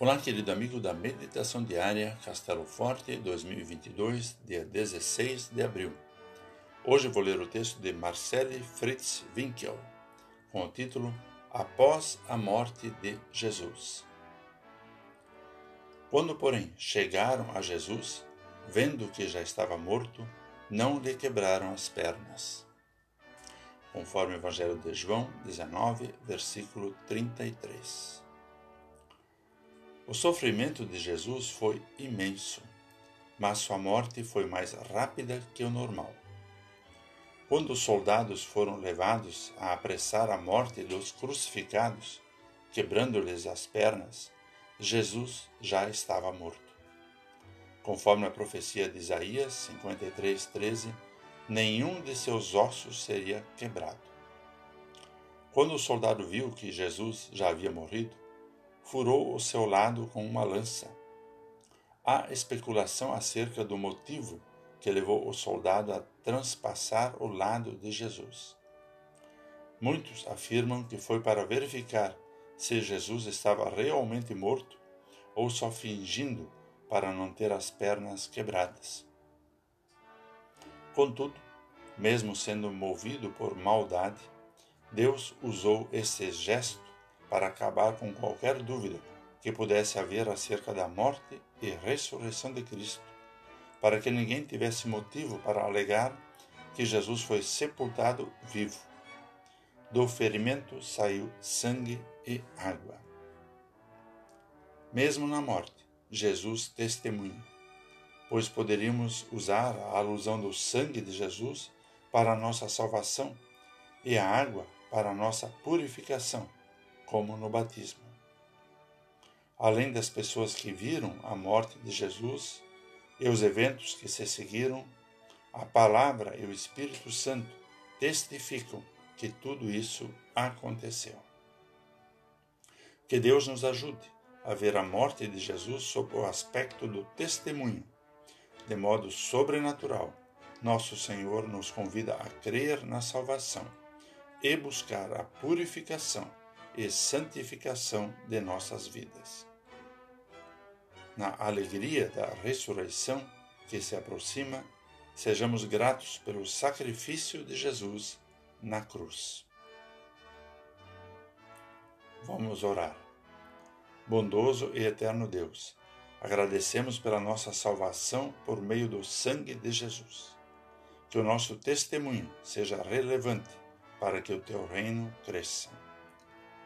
Olá, querido amigo da Meditação Diária Castelo Forte 2022, dia 16 de abril. Hoje vou ler o texto de Marcele Fritz Winkel, com o título Após a Morte de Jesus. Quando, porém, chegaram a Jesus, vendo que já estava morto, não lhe quebraram as pernas. Conforme o Evangelho de João 19, versículo 33. O sofrimento de Jesus foi imenso, mas sua morte foi mais rápida que o normal. Quando os soldados foram levados a apressar a morte dos crucificados, quebrando-lhes as pernas, Jesus já estava morto. Conforme a profecia de Isaías 53:13, nenhum de seus ossos seria quebrado. Quando o soldado viu que Jesus já havia morrido, furou o seu lado com uma lança. Há especulação acerca do motivo que levou o soldado a transpassar o lado de Jesus. Muitos afirmam que foi para verificar se Jesus estava realmente morto ou só fingindo para não ter as pernas quebradas. Contudo, mesmo sendo movido por maldade, Deus usou esse gesto para acabar com qualquer dúvida que pudesse haver acerca da morte e ressurreição de Cristo, para que ninguém tivesse motivo para alegar que Jesus foi sepultado vivo. Do ferimento saiu sangue e água. Mesmo na morte, Jesus testemunha, pois poderíamos usar a alusão do sangue de Jesus para a nossa salvação e a água para a nossa purificação como no batismo. Além das pessoas que viram a morte de Jesus e os eventos que se seguiram, a palavra e o Espírito Santo testificam que tudo isso aconteceu. Que Deus nos ajude a ver a morte de Jesus sob o aspecto do testemunho. De modo sobrenatural, nosso Senhor nos convida a crer na salvação e buscar a purificação e santificação de nossas vidas. Na alegria da ressurreição que se aproxima, sejamos gratos pelo sacrifício de Jesus na cruz. Vamos orar. Bondoso e eterno Deus, agradecemos pela nossa salvação por meio do sangue de Jesus. Que o nosso testemunho seja relevante para que o teu reino cresça.